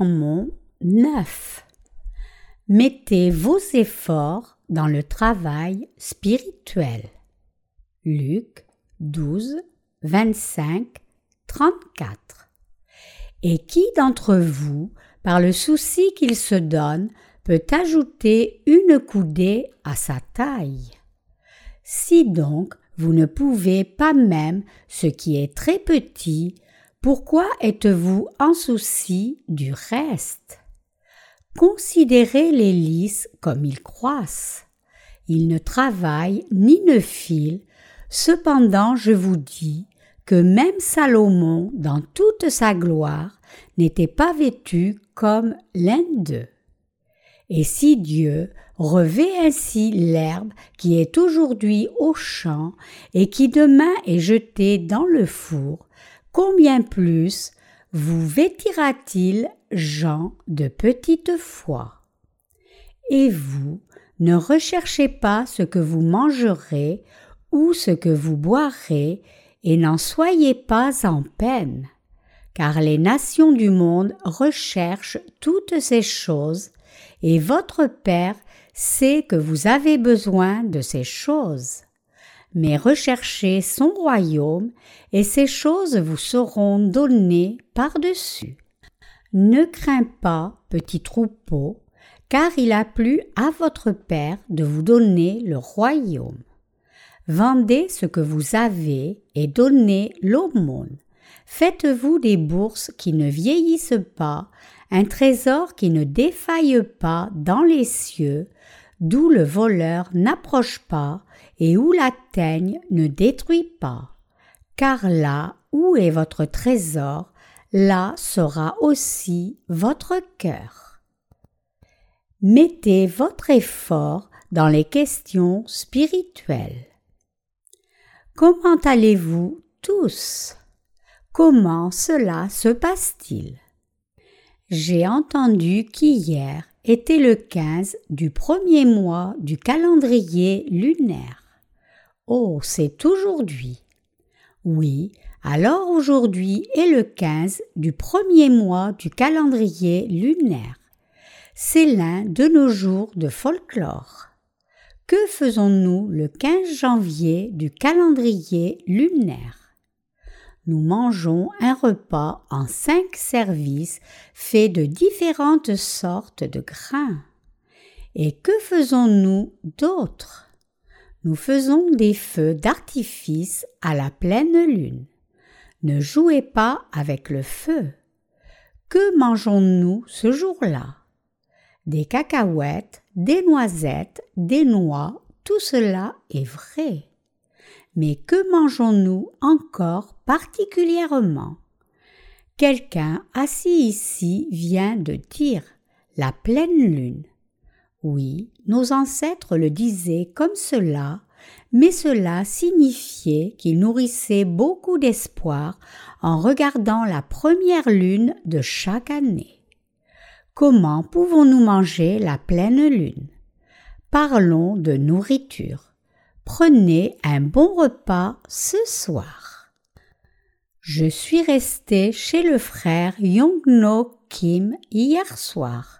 Sermon 9 Mettez vos efforts dans le travail spirituel. Luc 12, 25, 34. Et qui d'entre vous, par le souci qu'il se donne, peut ajouter une coudée à sa taille? Si donc vous ne pouvez pas même ce qui est très petit, pourquoi êtes-vous en souci du reste? Considérez les lys comme ils croissent. Ils ne travaillent ni ne filent, cependant je vous dis que même Salomon, dans toute sa gloire, n'était pas vêtu comme l'un d'eux. Et si Dieu revêt ainsi l'herbe qui est aujourd'hui au champ et qui demain est jetée dans le four, combien plus vous vêtira-t-il, gens de petite foi? Et vous, ne recherchez pas ce que vous mangerez ou ce que vous boirez, et n'en soyez pas en peine, car les nations du monde recherchent toutes ces choses, et votre Père sait que vous avez besoin de ces choses mais recherchez son royaume, et ces choses vous seront données par-dessus. Ne crains pas, petit troupeau, car il a plu à votre Père de vous donner le royaume. Vendez ce que vous avez et donnez l'aumône. Faites-vous des bourses qui ne vieillissent pas, un trésor qui ne défaille pas dans les cieux, d'où le voleur n'approche pas et où la teigne ne détruit pas. Car là où est votre trésor, là sera aussi votre cœur. Mettez votre effort dans les questions spirituelles. Comment allez-vous tous? Comment cela se passe-t-il? J'ai entendu qu'hier était le 15 du premier mois du calendrier lunaire. Oh, c'est aujourd'hui. Oui, alors aujourd'hui est le 15 du premier mois du calendrier lunaire. C'est l'un de nos jours de folklore. Que faisons-nous le 15 janvier du calendrier lunaire? Nous mangeons un repas en cinq services fait de différentes sortes de grains. Et que faisons-nous d'autre? Nous faisons des feux d'artifice à la pleine lune. Ne jouez pas avec le feu. Que mangeons-nous ce jour-là? Des cacahuètes, des noisettes, des noix, tout cela est vrai. Mais que mangeons-nous encore particulièrement? Quelqu'un assis ici vient de dire la pleine lune. Oui, nos ancêtres le disaient comme cela, mais cela signifiait qu'ils nourrissaient beaucoup d'espoir en regardant la première lune de chaque année. Comment pouvons-nous manger la pleine lune? Parlons de nourriture. Prenez un bon repas ce soir. Je suis resté chez le frère Yongno Kim hier soir.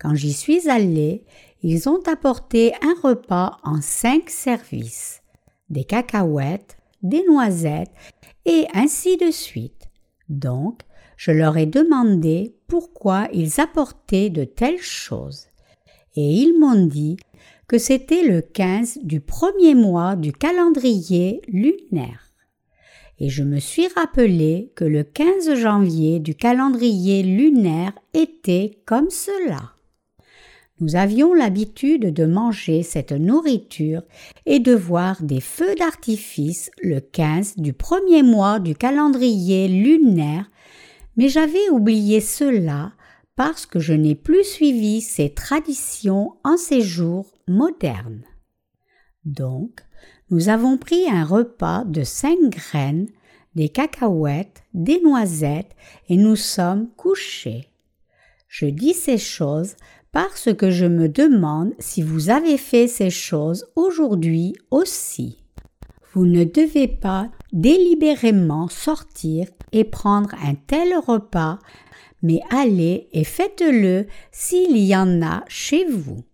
Quand j'y suis allé, ils ont apporté un repas en cinq services, des cacahuètes, des noisettes, et ainsi de suite. Donc, je leur ai demandé pourquoi ils apportaient de telles choses. Et ils m'ont dit que c'était le 15 du premier mois du calendrier lunaire. Et je me suis rappelé que le 15 janvier du calendrier lunaire était comme cela. Nous avions l'habitude de manger cette nourriture et de voir des feux d'artifice le 15 du premier mois du calendrier lunaire, mais j'avais oublié cela parce que je n'ai plus suivi ces traditions en ces jours modernes. Donc, nous avons pris un repas de cinq graines, des cacahuètes, des noisettes, et nous sommes couchés. Je dis ces choses parce que je me demande si vous avez fait ces choses aujourd'hui aussi. Vous ne devez pas délibérément sortir et prendre un tel repas, mais allez et faites-le s'il y en a chez vous.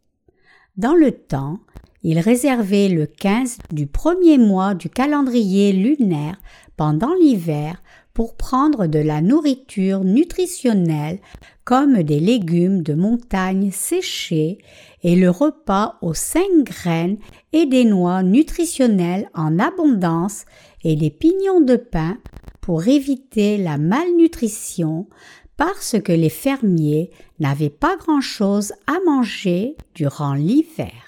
Dans le temps, il réservait le 15 du premier mois du calendrier lunaire pendant l'hiver pour prendre de la nourriture nutritionnelle comme des légumes de montagne séchés et le repas aux cinq graines et des noix nutritionnelles en abondance et des pignons de pain pour éviter la malnutrition parce que les fermiers n'avaient pas grand-chose à manger durant l'hiver.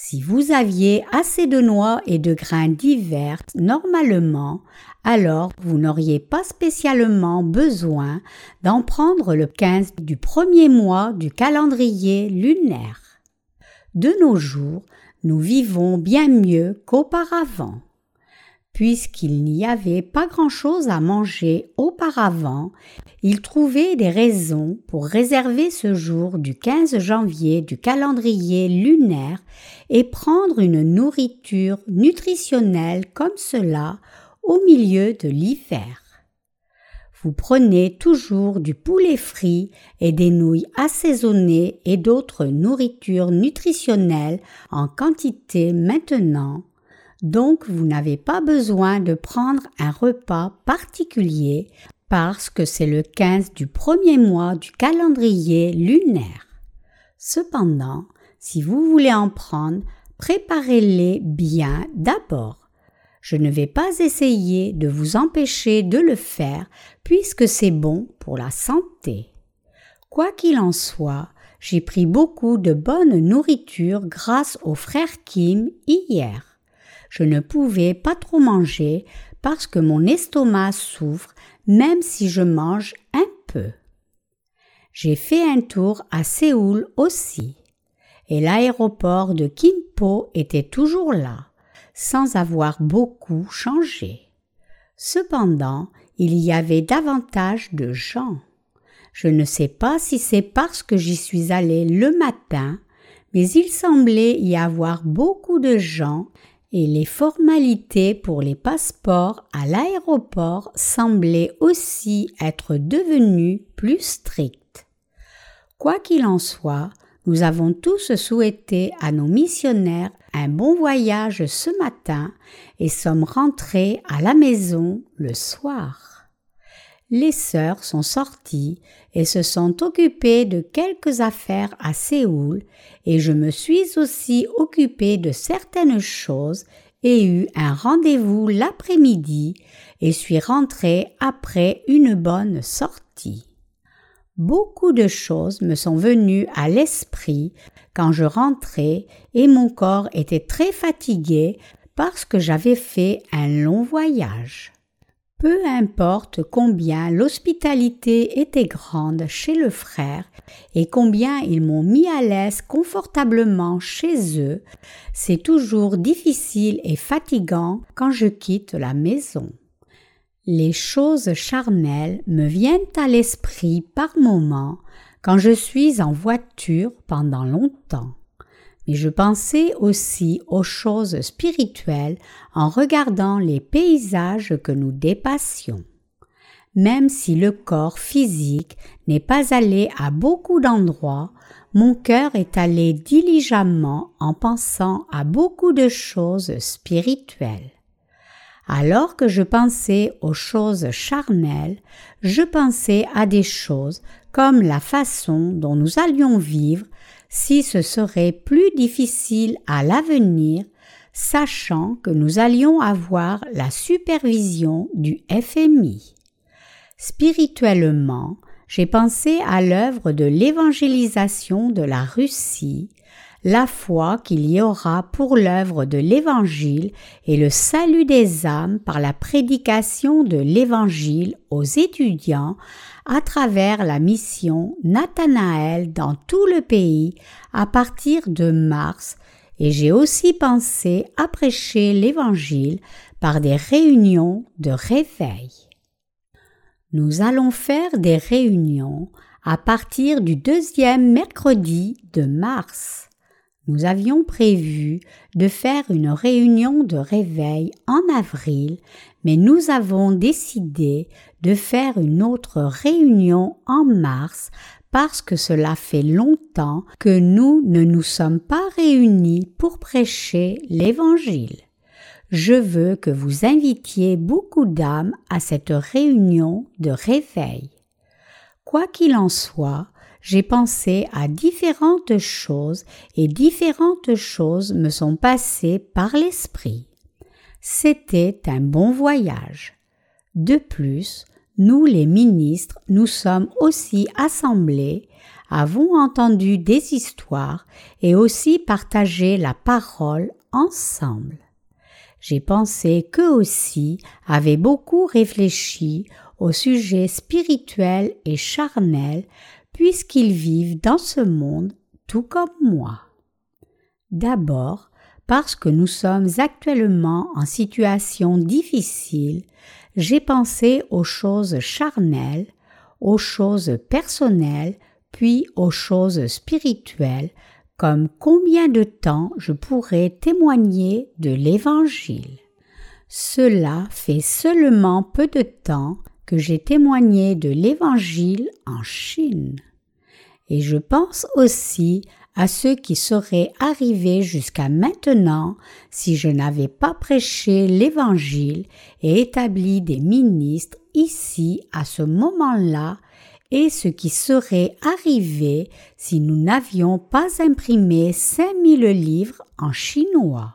Si vous aviez assez de noix et de grains divers normalement, alors vous n'auriez pas spécialement besoin d'en prendre le 15 du premier mois du calendrier lunaire. De nos jours, nous vivons bien mieux qu'auparavant. Puisqu'il n'y avait pas grand-chose à manger auparavant, il trouvait des raisons pour réserver ce jour du 15 janvier du calendrier lunaire et prendre une nourriture nutritionnelle comme cela au milieu de l'hiver. Vous prenez toujours du poulet frit et des nouilles assaisonnées et d'autres nourritures nutritionnelles en quantité maintenant donc vous n'avez pas besoin de prendre un repas particulier parce que c'est le 15 du premier mois du calendrier lunaire. Cependant, si vous voulez en prendre, préparez-les bien d'abord. Je ne vais pas essayer de vous empêcher de le faire puisque c'est bon pour la santé. Quoi qu'il en soit, j'ai pris beaucoup de bonne nourriture grâce au frère Kim hier je ne pouvais pas trop manger parce que mon estomac souffre même si je mange un peu. J'ai fait un tour à Séoul aussi, et l'aéroport de Kimpo était toujours là, sans avoir beaucoup changé. Cependant, il y avait davantage de gens. Je ne sais pas si c'est parce que j'y suis allé le matin, mais il semblait y avoir beaucoup de gens et les formalités pour les passeports à l'aéroport semblaient aussi être devenues plus strictes. Quoi qu'il en soit, nous avons tous souhaité à nos missionnaires un bon voyage ce matin et sommes rentrés à la maison le soir les sœurs sont sorties et se sont occupées de quelques affaires à Séoul, et je me suis aussi occupée de certaines choses et eu un rendez-vous l'après-midi et suis rentrée après une bonne sortie. Beaucoup de choses me sont venues à l'esprit quand je rentrais et mon corps était très fatigué parce que j'avais fait un long voyage. Peu importe combien l'hospitalité était grande chez le frère et combien ils m'ont mis à l'aise confortablement chez eux, c'est toujours difficile et fatigant quand je quitte la maison. Les choses charnelles me viennent à l'esprit par moments quand je suis en voiture pendant longtemps mais je pensais aussi aux choses spirituelles en regardant les paysages que nous dépassions. Même si le corps physique n'est pas allé à beaucoup d'endroits, mon cœur est allé diligemment en pensant à beaucoup de choses spirituelles. Alors que je pensais aux choses charnelles, je pensais à des choses comme la façon dont nous allions vivre si ce serait plus difficile à l'avenir, sachant que nous allions avoir la supervision du FMI. Spirituellement, j'ai pensé à l'œuvre de l'évangélisation de la Russie, la foi qu'il y aura pour l'œuvre de l'Évangile et le salut des âmes par la prédication de l'Évangile aux étudiants à travers la mission Nathanaël dans tout le pays à partir de mars et j'ai aussi pensé à prêcher l'Évangile par des réunions de réveil. Nous allons faire des réunions à partir du deuxième mercredi de mars. Nous avions prévu de faire une réunion de réveil en avril, mais nous avons décidé de faire une autre réunion en mars parce que cela fait longtemps que nous ne nous sommes pas réunis pour prêcher l'Évangile. Je veux que vous invitiez beaucoup d'âmes à cette réunion de réveil. Quoi qu'il en soit, j'ai pensé à différentes choses et différentes choses me sont passées par l'esprit. C'était un bon voyage. De plus, nous les ministres nous sommes aussi assemblés, avons entendu des histoires et aussi partagé la parole ensemble. J'ai pensé qu'eux aussi avaient beaucoup réfléchi au sujet spirituel et charnel puisqu'ils vivent dans ce monde tout comme moi. D'abord, parce que nous sommes actuellement en situation difficile, j'ai pensé aux choses charnelles, aux choses personnelles, puis aux choses spirituelles, comme combien de temps je pourrais témoigner de l'Évangile. Cela fait seulement peu de temps que j'ai témoigné de l'Évangile en Chine et je pense aussi à ceux qui seraient arrivés jusqu'à maintenant si je n'avais pas prêché l'Évangile et établi des ministres ici à ce moment-là et ce qui serait arrivé si nous n'avions pas imprimé cinq mille livres en chinois.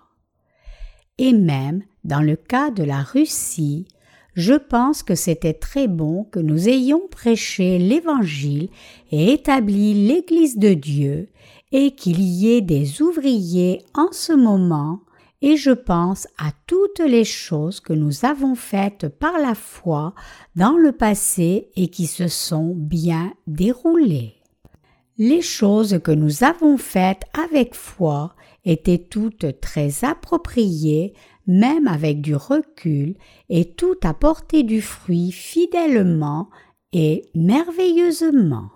Et même dans le cas de la Russie, je pense que c'était très bon que nous ayons prêché l'Évangile et établi l'Église de Dieu, et qu'il y ait des ouvriers en ce moment, et je pense à toutes les choses que nous avons faites par la foi dans le passé et qui se sont bien déroulées. Les choses que nous avons faites avec foi étaient toutes très appropriées même avec du recul, et tout a porté du fruit fidèlement et merveilleusement.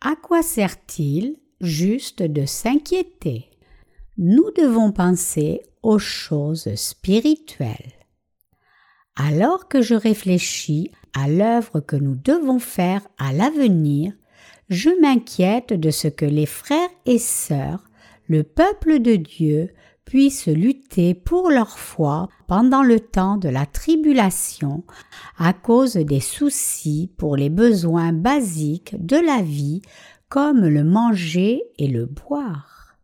À quoi sert-il juste de s'inquiéter? Nous devons penser aux choses spirituelles. Alors que je réfléchis à l'œuvre que nous devons faire à l'avenir, je m'inquiète de ce que les frères et sœurs, le peuple de Dieu, puissent lutter pour leur foi pendant le temps de la tribulation à cause des soucis pour les besoins basiques de la vie comme le manger et le boire.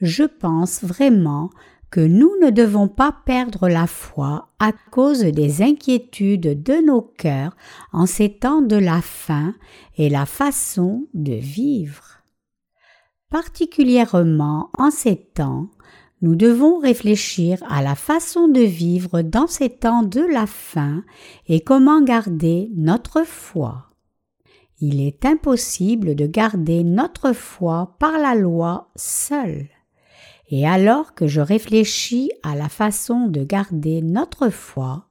Je pense vraiment que nous ne devons pas perdre la foi à cause des inquiétudes de nos cœurs en ces temps de la faim et la façon de vivre. Particulièrement en ces temps, nous devons réfléchir à la façon de vivre dans ces temps de la faim et comment garder notre foi. Il est impossible de garder notre foi par la loi seule. Et alors que je réfléchis à la façon de garder notre foi,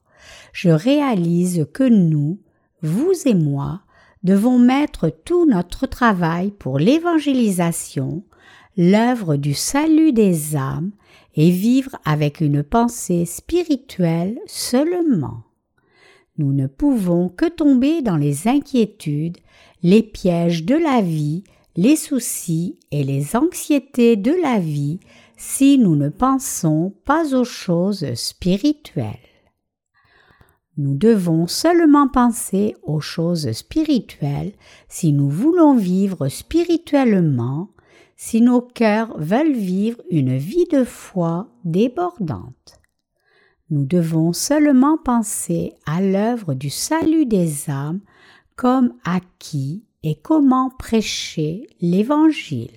je réalise que nous, vous et moi, devons mettre tout notre travail pour l'évangélisation, l'œuvre du salut des âmes et vivre avec une pensée spirituelle seulement. Nous ne pouvons que tomber dans les inquiétudes, les pièges de la vie, les soucis et les anxiétés de la vie si nous ne pensons pas aux choses spirituelles. Nous devons seulement penser aux choses spirituelles si nous voulons vivre spirituellement si nos cœurs veulent vivre une vie de foi débordante. Nous devons seulement penser à l'œuvre du salut des âmes comme à qui et comment prêcher l'Évangile.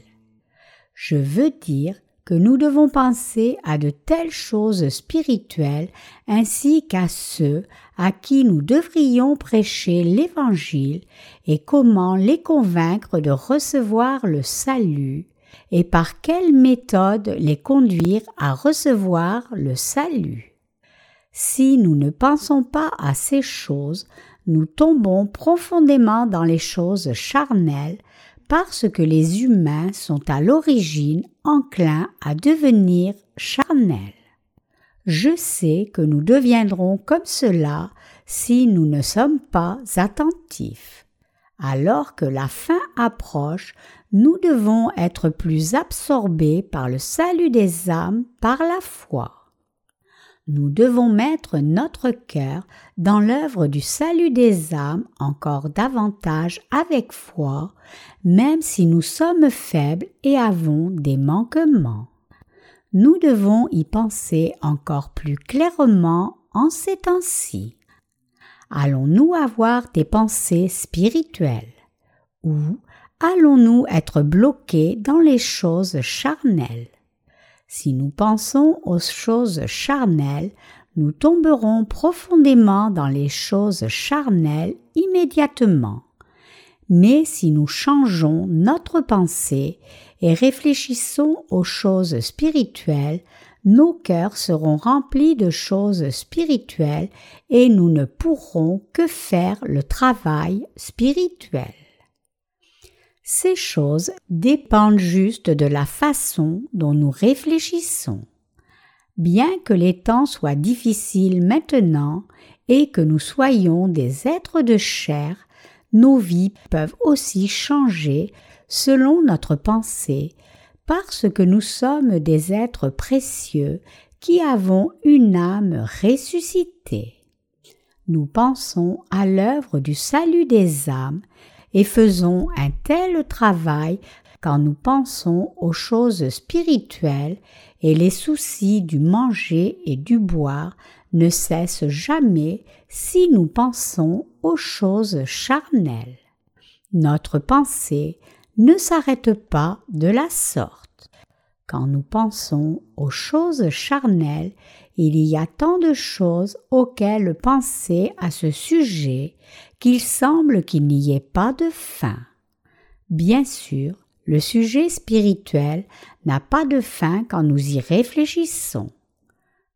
Je veux dire que nous devons penser à de telles choses spirituelles ainsi qu'à ceux à qui nous devrions prêcher l'Évangile et comment les convaincre de recevoir le salut et par quelle méthode les conduire à recevoir le salut? Si nous ne pensons pas à ces choses, nous tombons profondément dans les choses charnelles parce que les humains sont à l'origine enclins à devenir charnels. Je sais que nous deviendrons comme cela si nous ne sommes pas attentifs. Alors que la fin approche, nous devons être plus absorbés par le salut des âmes par la foi nous devons mettre notre cœur dans l'œuvre du salut des âmes encore davantage avec foi, même si nous sommes faibles et avons des manquements. Nous devons y penser encore plus clairement en ces temps-ci. Allons-nous avoir des pensées spirituelles? Ou allons-nous être bloqués dans les choses charnelles? Si nous pensons aux choses charnelles, nous tomberons profondément dans les choses charnelles immédiatement. Mais si nous changeons notre pensée et réfléchissons aux choses spirituelles, nos cœurs seront remplis de choses spirituelles et nous ne pourrons que faire le travail spirituel. Ces choses dépendent juste de la façon dont nous réfléchissons. Bien que les temps soient difficiles maintenant et que nous soyons des êtres de chair, nos vies peuvent aussi changer selon notre pensée, parce que nous sommes des êtres précieux qui avons une âme ressuscitée. Nous pensons à l'œuvre du salut des âmes et faisons un tel travail quand nous pensons aux choses spirituelles et les soucis du manger et du boire ne cessent jamais si nous pensons aux choses charnelles. Notre pensée ne s'arrête pas de la sorte. Quand nous pensons aux choses charnelles, il y a tant de choses auxquelles penser à ce sujet qu'il semble qu'il n'y ait pas de fin. Bien sûr, le sujet spirituel n'a pas de fin quand nous y réfléchissons.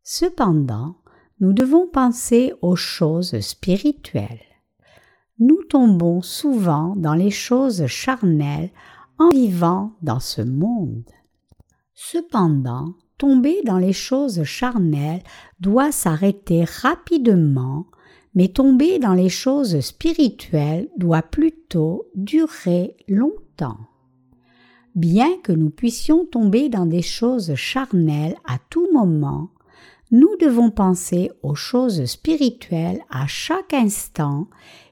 Cependant, nous devons penser aux choses spirituelles. Nous tombons souvent dans les choses charnelles en vivant dans ce monde. Cependant, tomber dans les choses charnelles doit s'arrêter rapidement mais tomber dans les choses spirituelles doit plutôt durer longtemps. Bien que nous puissions tomber dans des choses charnelles à tout moment, nous devons penser aux choses spirituelles à chaque instant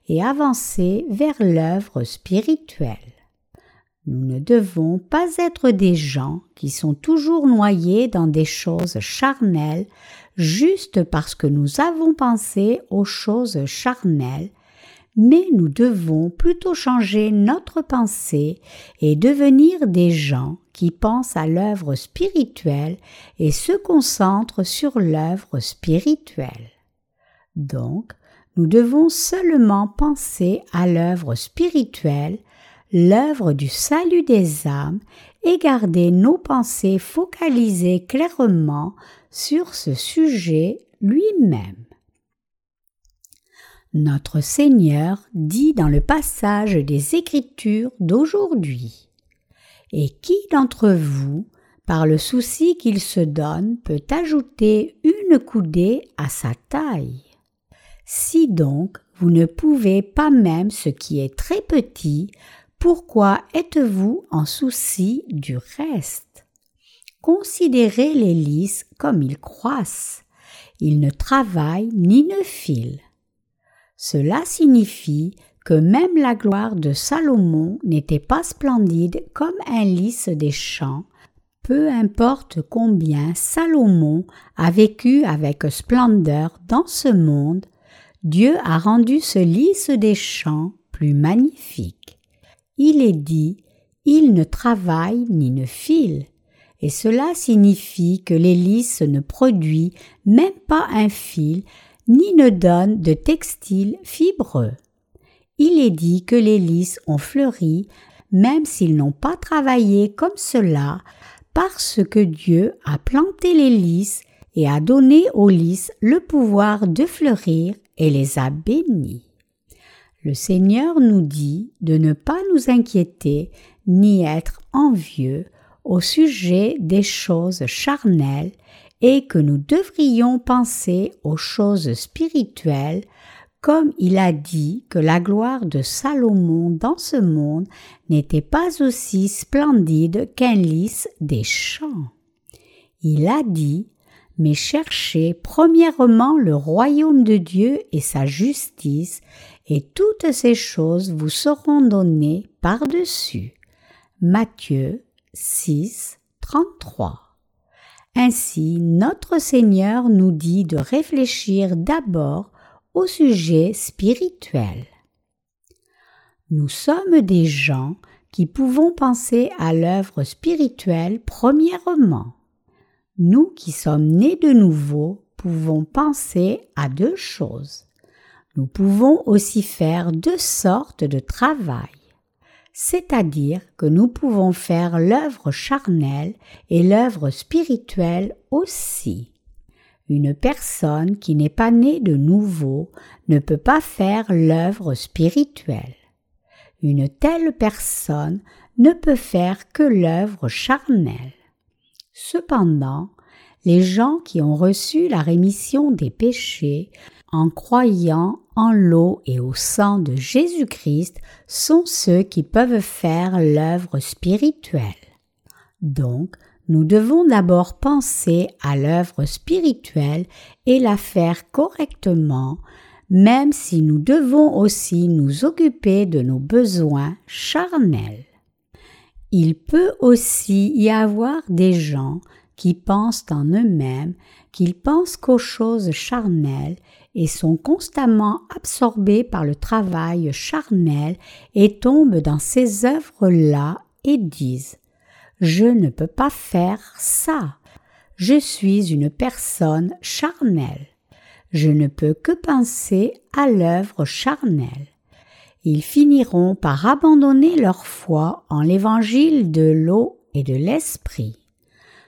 et avancer vers l'œuvre spirituelle. Nous ne devons pas être des gens qui sont toujours noyés dans des choses charnelles juste parce que nous avons pensé aux choses charnelles, mais nous devons plutôt changer notre pensée et devenir des gens qui pensent à l'œuvre spirituelle et se concentrent sur l'œuvre spirituelle. Donc, nous devons seulement penser à l'œuvre spirituelle, l'œuvre du salut des âmes, et garder nos pensées focalisées clairement sur ce sujet lui-même. Notre Seigneur dit dans le passage des Écritures d'aujourd'hui Et qui d'entre vous, par le souci qu'il se donne, peut ajouter une coudée à sa taille? Si donc vous ne pouvez pas même ce qui est très petit, pourquoi êtes-vous en souci du reste? Considérez les lys comme ils croissent. Ils ne travaillent ni ne filent. Cela signifie que même la gloire de Salomon n'était pas splendide comme un lys des champs, peu importe combien Salomon a vécu avec splendeur dans ce monde, Dieu a rendu ce lys des champs plus magnifique. Il est dit, il ne travaille ni ne file et cela signifie que l'hélice ne produit même pas un fil, ni ne donne de textile fibreux. Il est dit que les lys ont fleuri, même s'ils n'ont pas travaillé comme cela, parce que Dieu a planté les lys et a donné aux lys le pouvoir de fleurir et les a bénis. Le Seigneur nous dit de ne pas nous inquiéter ni être envieux au sujet des choses charnelles et que nous devrions penser aux choses spirituelles comme il a dit que la gloire de Salomon dans ce monde n'était pas aussi splendide qu'un lys des champs. Il a dit mais cherchez premièrement le royaume de Dieu et sa justice, et toutes ces choses vous seront données par-dessus. Matthieu 6, 33. Ainsi, notre Seigneur nous dit de réfléchir d'abord au sujet spirituel. Nous sommes des gens qui pouvons penser à l'œuvre spirituelle premièrement. Nous qui sommes nés de nouveau pouvons penser à deux choses. Nous pouvons aussi faire deux sortes de travail, c'est-à-dire que nous pouvons faire l'œuvre charnelle et l'œuvre spirituelle aussi. Une personne qui n'est pas née de nouveau ne peut pas faire l'œuvre spirituelle. Une telle personne ne peut faire que l'œuvre charnelle. Cependant, les gens qui ont reçu la rémission des péchés en croyant en l'eau et au sang de Jésus-Christ sont ceux qui peuvent faire l'œuvre spirituelle. Donc, nous devons d'abord penser à l'œuvre spirituelle et la faire correctement, même si nous devons aussi nous occuper de nos besoins charnels. Il peut aussi y avoir des gens qui pensent en eux-mêmes, qu'ils pensent qu'aux choses charnelles et sont constamment absorbés par le travail charnel et tombent dans ces œuvres-là et disent Je ne peux pas faire ça. Je suis une personne charnelle. Je ne peux que penser à l'œuvre charnelle ils finiront par abandonner leur foi en l'évangile de l'eau et de l'esprit.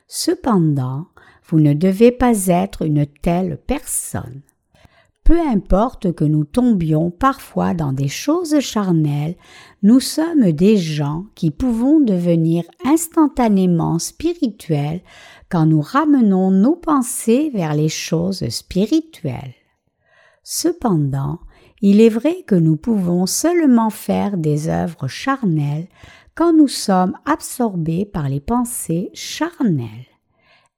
Cependant, vous ne devez pas être une telle personne. Peu importe que nous tombions parfois dans des choses charnelles, nous sommes des gens qui pouvons devenir instantanément spirituels quand nous ramenons nos pensées vers les choses spirituelles. Cependant, il est vrai que nous pouvons seulement faire des œuvres charnelles quand nous sommes absorbés par les pensées charnelles.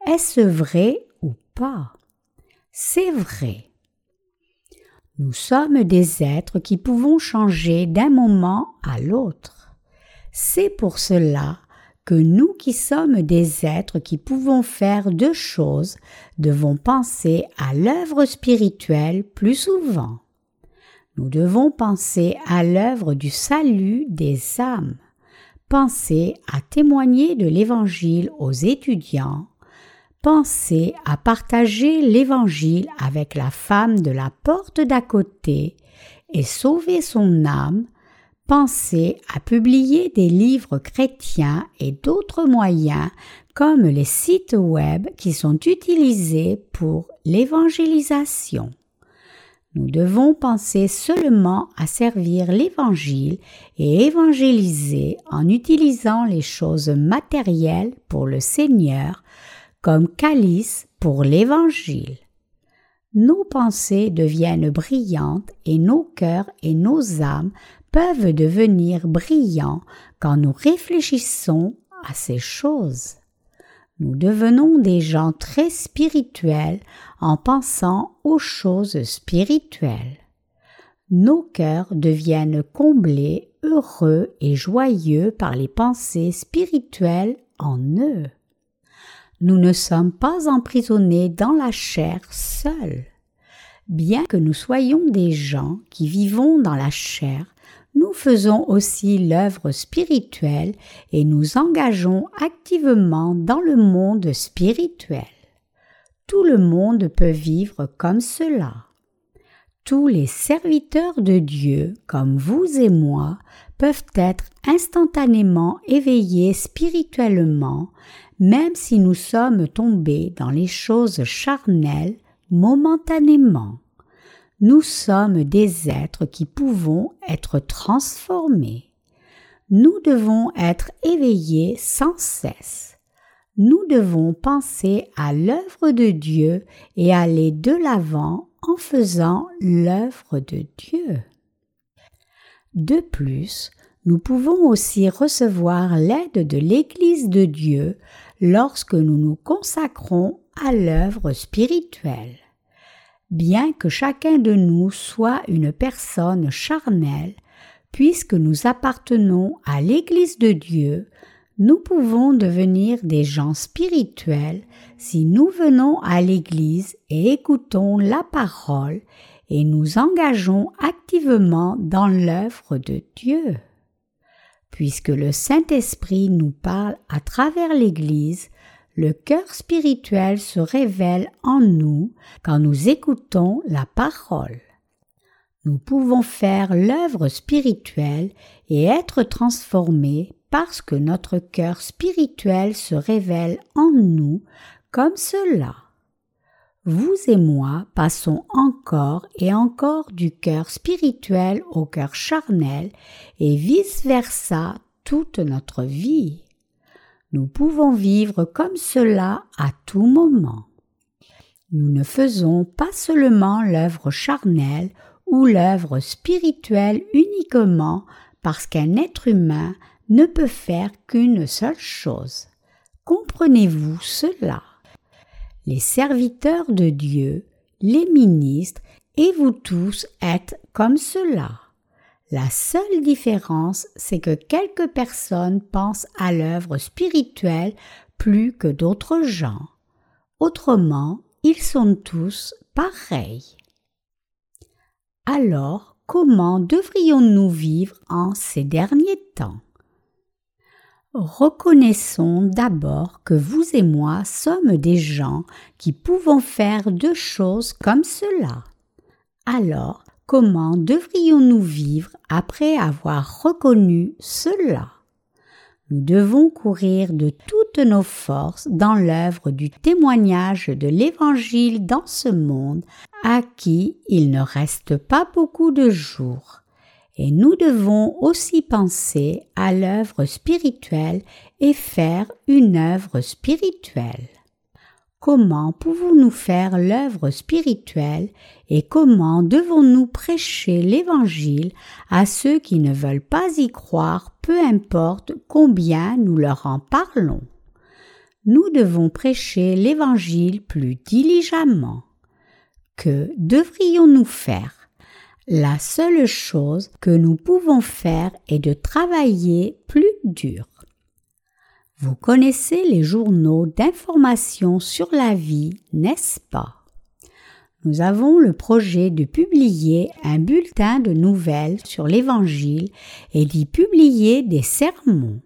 Est-ce vrai ou pas? C'est vrai. Nous sommes des êtres qui pouvons changer d'un moment à l'autre. C'est pour cela que nous qui sommes des êtres qui pouvons faire deux choses devons penser à l'œuvre spirituelle plus souvent nous devons penser à l'œuvre du salut des âmes, penser à témoigner de l'Évangile aux étudiants, penser à partager l'Évangile avec la femme de la porte d'à côté et sauver son âme, penser à publier des livres chrétiens et d'autres moyens comme les sites web qui sont utilisés pour l'évangélisation. Nous devons penser seulement à servir l'Évangile et évangéliser en utilisant les choses matérielles pour le Seigneur comme calice pour l'Évangile. Nos pensées deviennent brillantes et nos cœurs et nos âmes peuvent devenir brillants quand nous réfléchissons à ces choses nous devenons des gens très spirituels en pensant aux choses spirituelles. Nos cœurs deviennent comblés, heureux et joyeux par les pensées spirituelles en eux. Nous ne sommes pas emprisonnés dans la chair seuls. Bien que nous soyons des gens qui vivons dans la chair, nous faisons aussi l'œuvre spirituelle et nous engageons activement dans le monde spirituel. Tout le monde peut vivre comme cela. Tous les serviteurs de Dieu, comme vous et moi, peuvent être instantanément éveillés spirituellement, même si nous sommes tombés dans les choses charnelles momentanément nous sommes des êtres qui pouvons être transformés. Nous devons être éveillés sans cesse. Nous devons penser à l'œuvre de Dieu et aller de l'avant en faisant l'œuvre de Dieu. De plus, nous pouvons aussi recevoir l'aide de l'Église de Dieu lorsque nous nous consacrons à l'œuvre spirituelle. Bien que chacun de nous soit une personne charnelle, puisque nous appartenons à l'Église de Dieu, nous pouvons devenir des gens spirituels si nous venons à l'Église et écoutons la parole et nous engageons activement dans l'œuvre de Dieu. Puisque le Saint-Esprit nous parle à travers l'Église, le cœur spirituel se révèle en nous quand nous écoutons la parole. Nous pouvons faire l'œuvre spirituelle et être transformés parce que notre cœur spirituel se révèle en nous comme cela. Vous et moi passons encore et encore du cœur spirituel au cœur charnel et vice-versa toute notre vie. Nous pouvons vivre comme cela à tout moment. Nous ne faisons pas seulement l'œuvre charnelle ou l'œuvre spirituelle uniquement parce qu'un être humain ne peut faire qu'une seule chose. Comprenez-vous cela? Les serviteurs de Dieu, les ministres et vous tous êtes comme cela. La seule différence, c'est que quelques personnes pensent à l'œuvre spirituelle plus que d'autres gens. Autrement, ils sont tous pareils. Alors, comment devrions-nous vivre en ces derniers temps? Reconnaissons d'abord que vous et moi sommes des gens qui pouvons faire deux choses comme cela. Alors, comment devrions-nous vivre après avoir reconnu cela? Nous devons courir de toutes nos forces dans l'œuvre du témoignage de l'Évangile dans ce monde à qui il ne reste pas beaucoup de jours et nous devons aussi penser à l'œuvre spirituelle et faire une œuvre spirituelle. Comment pouvons-nous faire l'œuvre spirituelle et comment devons-nous prêcher l'Évangile à ceux qui ne veulent pas y croire, peu importe combien nous leur en parlons? Nous devons prêcher l'Évangile plus diligemment. Que devrions-nous faire? La seule chose que nous pouvons faire est de travailler plus dur. Vous connaissez les journaux d'information sur la vie, n'est-ce pas? Nous avons le projet de publier un bulletin de nouvelles sur l'Évangile et d'y publier des sermons.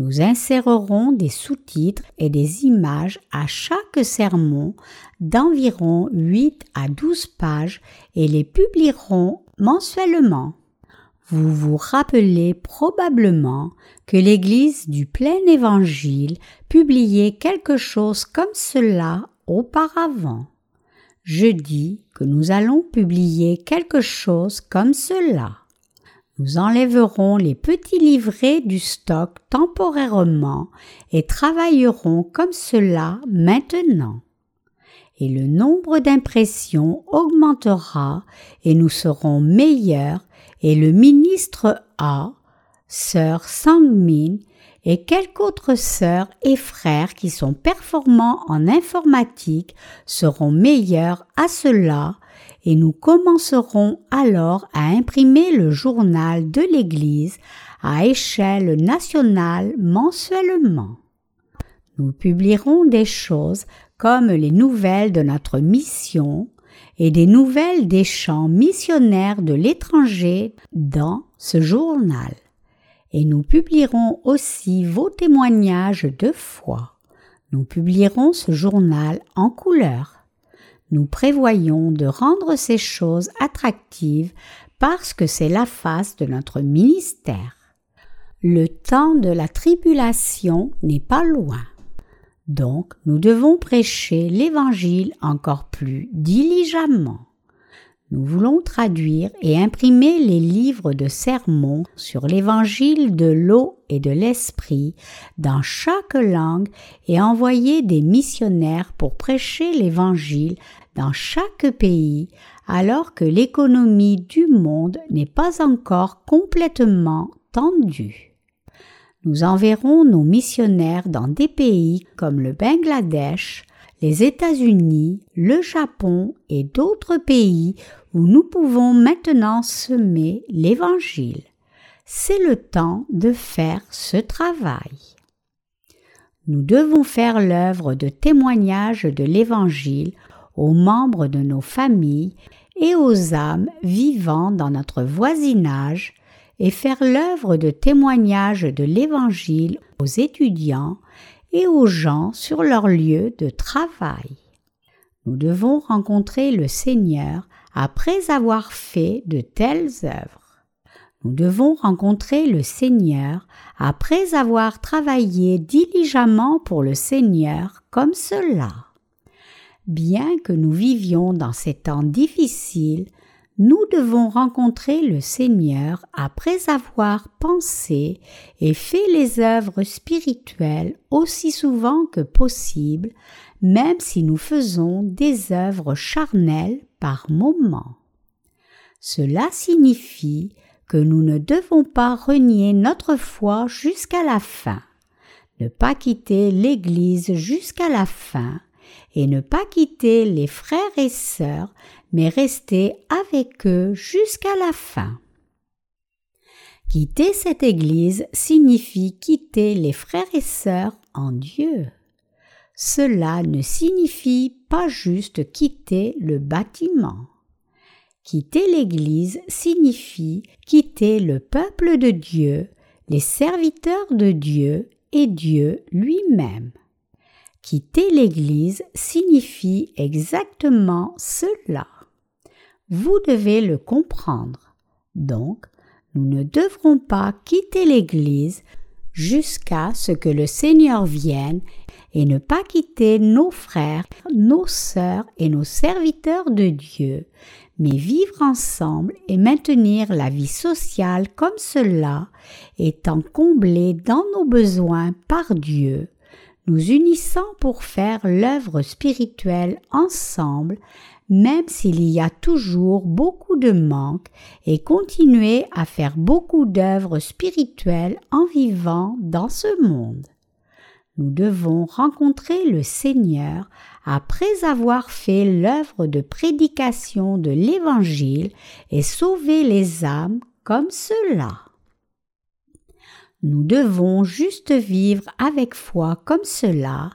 Nous insérerons des sous-titres et des images à chaque sermon d'environ 8 à 12 pages et les publierons mensuellement. Vous vous rappelez probablement que l'Église du plein évangile publiait quelque chose comme cela auparavant. Je dis que nous allons publier quelque chose comme cela. Nous enlèverons les petits livrets du stock temporairement et travaillerons comme cela maintenant. Et le nombre d'impressions augmentera et nous serons meilleurs et le ministre A, sœur Sangmin et quelques autres sœurs et frères qui sont performants en informatique seront meilleurs à cela et nous commencerons alors à imprimer le journal de l'Église à échelle nationale mensuellement. Nous publierons des choses comme les nouvelles de notre mission et des nouvelles des champs missionnaires de l'étranger dans ce journal. Et nous publierons aussi vos témoignages de foi. Nous publierons ce journal en couleur nous prévoyons de rendre ces choses attractives parce que c'est la face de notre ministère. Le temps de la tribulation n'est pas loin. Donc nous devons prêcher l'Évangile encore plus diligemment. Nous voulons traduire et imprimer les livres de sermons sur l'évangile de l'eau et de l'esprit dans chaque langue et envoyer des missionnaires pour prêcher l'évangile dans chaque pays alors que l'économie du monde n'est pas encore complètement tendue. Nous enverrons nos missionnaires dans des pays comme le Bangladesh, les États-Unis, le Japon et d'autres pays nous pouvons maintenant semer l'Évangile. C'est le temps de faire ce travail. Nous devons faire l'œuvre de témoignage de l'Évangile aux membres de nos familles et aux âmes vivant dans notre voisinage et faire l'œuvre de témoignage de l'Évangile aux étudiants et aux gens sur leur lieu de travail. Nous devons rencontrer le Seigneur après avoir fait de telles œuvres. Nous devons rencontrer le Seigneur après avoir travaillé diligemment pour le Seigneur comme cela. Bien que nous vivions dans ces temps difficiles, nous devons rencontrer le Seigneur après avoir pensé et fait les œuvres spirituelles aussi souvent que possible, même si nous faisons des œuvres charnelles par moments. Cela signifie que nous ne devons pas renier notre foi jusqu'à la fin, ne pas quitter l'Église jusqu'à la fin, et ne pas quitter les frères et sœurs mais rester avec eux jusqu'à la fin. Quitter cette Église signifie quitter les frères et sœurs en Dieu. Cela ne signifie pas juste quitter le bâtiment. Quitter l'Église signifie quitter le peuple de Dieu, les serviteurs de Dieu et Dieu lui-même. Quitter l'Église signifie exactement cela. Vous devez le comprendre. Donc, nous ne devrons pas quitter l'Église jusqu'à ce que le Seigneur vienne et ne pas quitter nos frères, nos sœurs et nos serviteurs de Dieu, mais vivre ensemble et maintenir la vie sociale comme cela, étant comblés dans nos besoins par Dieu, nous unissant pour faire l'œuvre spirituelle ensemble même s'il y a toujours beaucoup de manques, et continuer à faire beaucoup d'œuvres spirituelles en vivant dans ce monde. Nous devons rencontrer le Seigneur après avoir fait l'œuvre de prédication de l'Évangile et sauver les âmes comme cela. Nous devons juste vivre avec foi comme cela,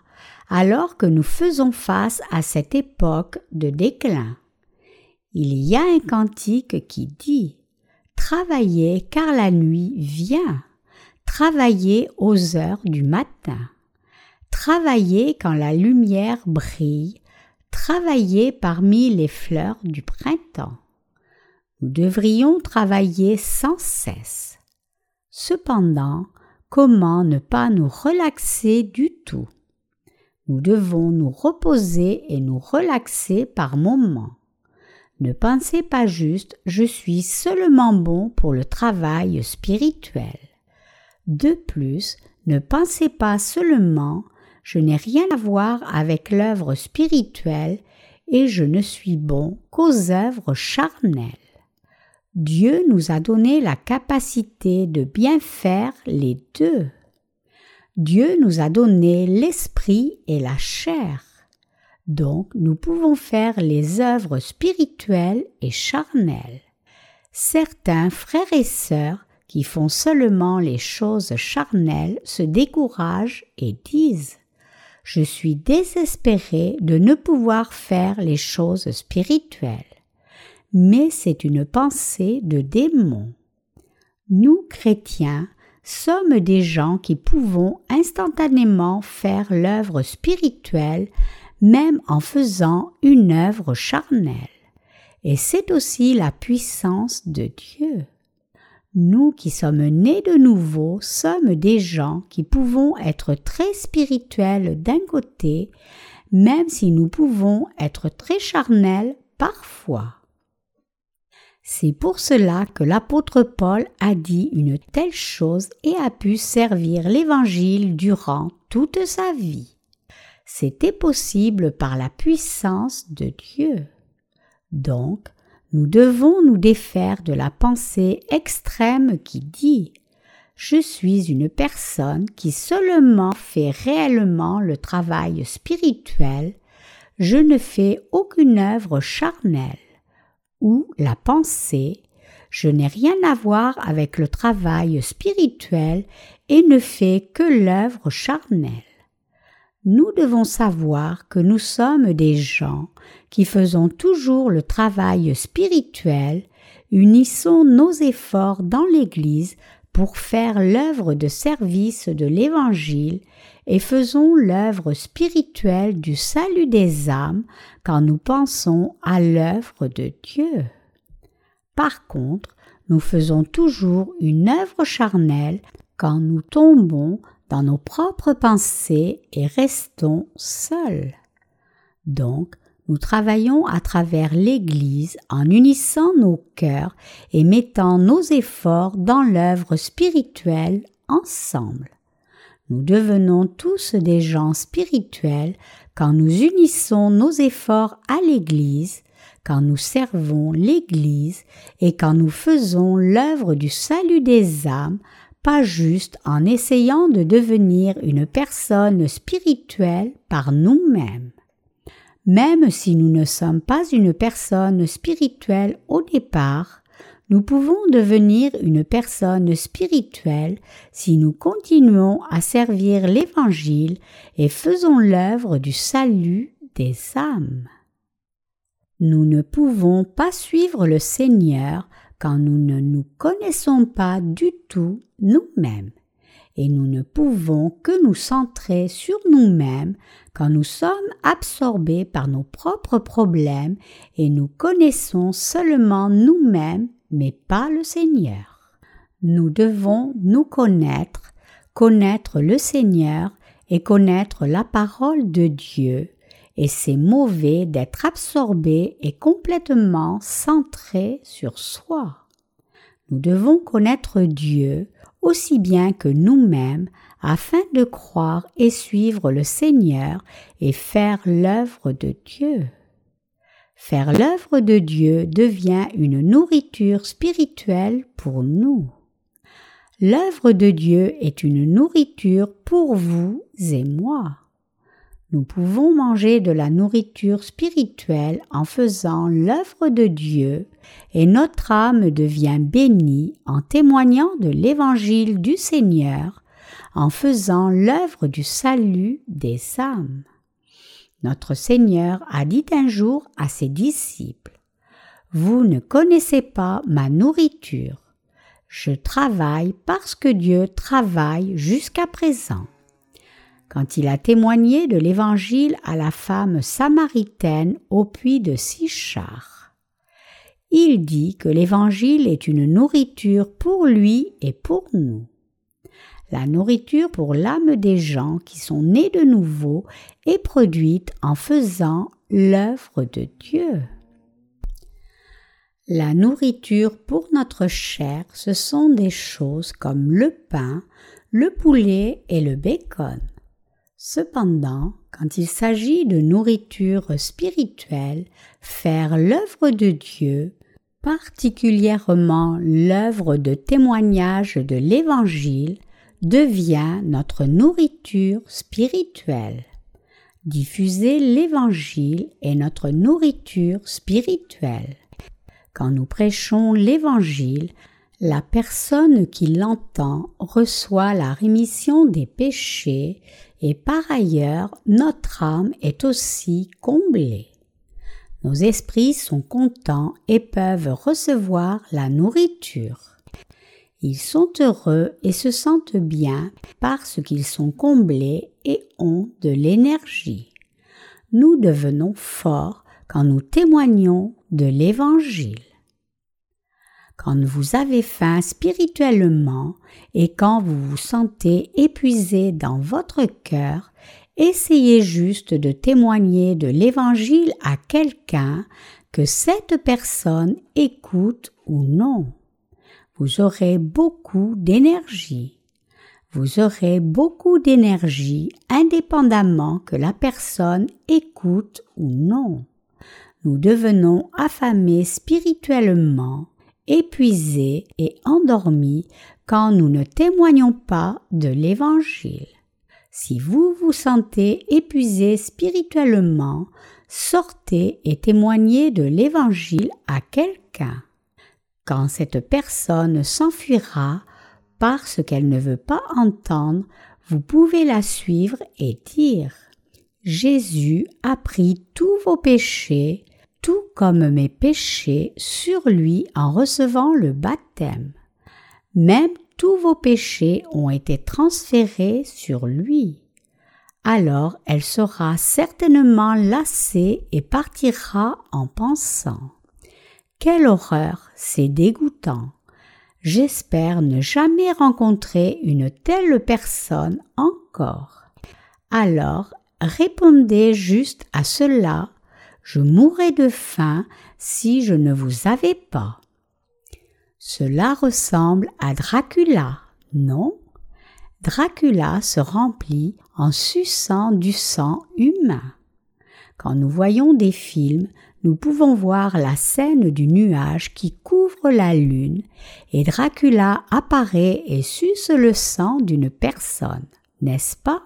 alors que nous faisons face à cette époque de déclin. Il y a un cantique qui dit Travaillez car la nuit vient, travaillez aux heures du matin, travaillez quand la lumière brille, travaillez parmi les fleurs du printemps. Nous devrions travailler sans cesse. Cependant, comment ne pas nous relaxer du tout? Nous devons nous reposer et nous relaxer par moments. Ne pensez pas juste je suis seulement bon pour le travail spirituel. De plus, ne pensez pas seulement je n'ai rien à voir avec l'œuvre spirituelle et je ne suis bon qu'aux œuvres charnelles. Dieu nous a donné la capacité de bien faire les deux. Dieu nous a donné l'esprit et la chair. Donc nous pouvons faire les œuvres spirituelles et charnelles. Certains frères et sœurs qui font seulement les choses charnelles se découragent et disent Je suis désespéré de ne pouvoir faire les choses spirituelles. Mais c'est une pensée de démon. Nous, chrétiens, sommes des gens qui pouvons instantanément faire l'œuvre spirituelle même en faisant une œuvre charnelle. Et c'est aussi la puissance de Dieu. Nous qui sommes nés de nouveau sommes des gens qui pouvons être très spirituels d'un côté, même si nous pouvons être très charnels parfois. C'est pour cela que l'apôtre Paul a dit une telle chose et a pu servir l'Évangile durant toute sa vie. C'était possible par la puissance de Dieu. Donc, nous devons nous défaire de la pensée extrême qui dit Je suis une personne qui seulement fait réellement le travail spirituel, je ne fais aucune œuvre charnelle ou la pensée je n'ai rien à voir avec le travail spirituel et ne fais que l'œuvre charnelle. Nous devons savoir que nous sommes des gens qui faisons toujours le travail spirituel, unissons nos efforts dans l'Église pour faire l'œuvre de service de l'Évangile et faisons l'œuvre spirituelle du salut des âmes quand nous pensons à l'œuvre de Dieu. Par contre, nous faisons toujours une œuvre charnelle quand nous tombons dans nos propres pensées et restons seuls. Donc, nous travaillons à travers l'Église en unissant nos cœurs et mettant nos efforts dans l'œuvre spirituelle ensemble. Nous devenons tous des gens spirituels quand nous unissons nos efforts à l'Église, quand nous servons l'Église et quand nous faisons l'œuvre du salut des âmes, pas juste en essayant de devenir une personne spirituelle par nous-mêmes. Même si nous ne sommes pas une personne spirituelle au départ, nous pouvons devenir une personne spirituelle si nous continuons à servir l'Évangile et faisons l'œuvre du salut des âmes. Nous ne pouvons pas suivre le Seigneur quand nous ne nous connaissons pas du tout nous-mêmes, et nous ne pouvons que nous centrer sur nous-mêmes quand nous sommes absorbés par nos propres problèmes et nous connaissons seulement nous-mêmes mais pas le Seigneur. Nous devons nous connaître, connaître le Seigneur et connaître la parole de Dieu, et c'est mauvais d'être absorbé et complètement centré sur soi. Nous devons connaître Dieu aussi bien que nous-mêmes afin de croire et suivre le Seigneur et faire l'œuvre de Dieu. Faire l'œuvre de Dieu devient une nourriture spirituelle pour nous. L'œuvre de Dieu est une nourriture pour vous et moi. Nous pouvons manger de la nourriture spirituelle en faisant l'œuvre de Dieu et notre âme devient bénie en témoignant de l'évangile du Seigneur, en faisant l'œuvre du salut des âmes. Notre Seigneur a dit un jour à ses disciples, Vous ne connaissez pas ma nourriture. Je travaille parce que Dieu travaille jusqu'à présent. Quand il a témoigné de l'Évangile à la femme samaritaine au puits de Sichar, il dit que l'Évangile est une nourriture pour lui et pour nous la nourriture pour l'âme des gens qui sont nés de nouveau est produite en faisant l'œuvre de Dieu. La nourriture pour notre chair, ce sont des choses comme le pain, le poulet et le bacon. Cependant, quand il s'agit de nourriture spirituelle, faire l'œuvre de Dieu, particulièrement l'œuvre de témoignage de l'Évangile, devient notre nourriture spirituelle. Diffuser l'Évangile est notre nourriture spirituelle. Quand nous prêchons l'Évangile, la personne qui l'entend reçoit la rémission des péchés et par ailleurs notre âme est aussi comblée. Nos esprits sont contents et peuvent recevoir la nourriture. Ils sont heureux et se sentent bien parce qu'ils sont comblés et ont de l'énergie. Nous devenons forts quand nous témoignons de l'Évangile. Quand vous avez faim spirituellement et quand vous vous sentez épuisé dans votre cœur, essayez juste de témoigner de l'Évangile à quelqu'un que cette personne écoute ou non. Vous aurez beaucoup d'énergie. Vous aurez beaucoup d'énergie indépendamment que la personne écoute ou non. Nous devenons affamés spirituellement, épuisés et endormis quand nous ne témoignons pas de l'Évangile. Si vous vous sentez épuisé spirituellement, sortez et témoignez de l'Évangile à quelqu'un. Quand cette personne s'enfuira parce qu'elle ne veut pas entendre, vous pouvez la suivre et dire Jésus a pris tous vos péchés, tout comme mes péchés, sur lui en recevant le baptême. Même tous vos péchés ont été transférés sur lui. Alors elle sera certainement lassée et partira en pensant. Quelle horreur, c'est dégoûtant. J'espère ne jamais rencontrer une telle personne encore. Alors répondez juste à cela. Je mourrais de faim si je ne vous avais pas. Cela ressemble à Dracula, non? Dracula se remplit en suçant du sang humain. Quand nous voyons des films, nous pouvons voir la scène du nuage qui couvre la lune et Dracula apparaît et suce le sang d'une personne, n'est-ce pas?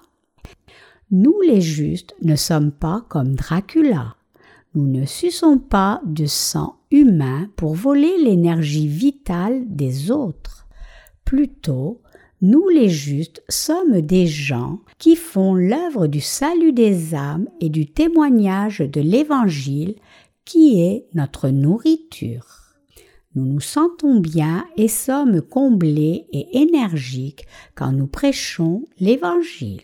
Nous les justes ne sommes pas comme Dracula. Nous ne suçons pas de sang humain pour voler l'énergie vitale des autres. Plutôt, nous les justes sommes des gens qui font l'œuvre du salut des âmes et du témoignage de l'Évangile qui est notre nourriture. Nous nous sentons bien et sommes comblés et énergiques quand nous prêchons l'Évangile.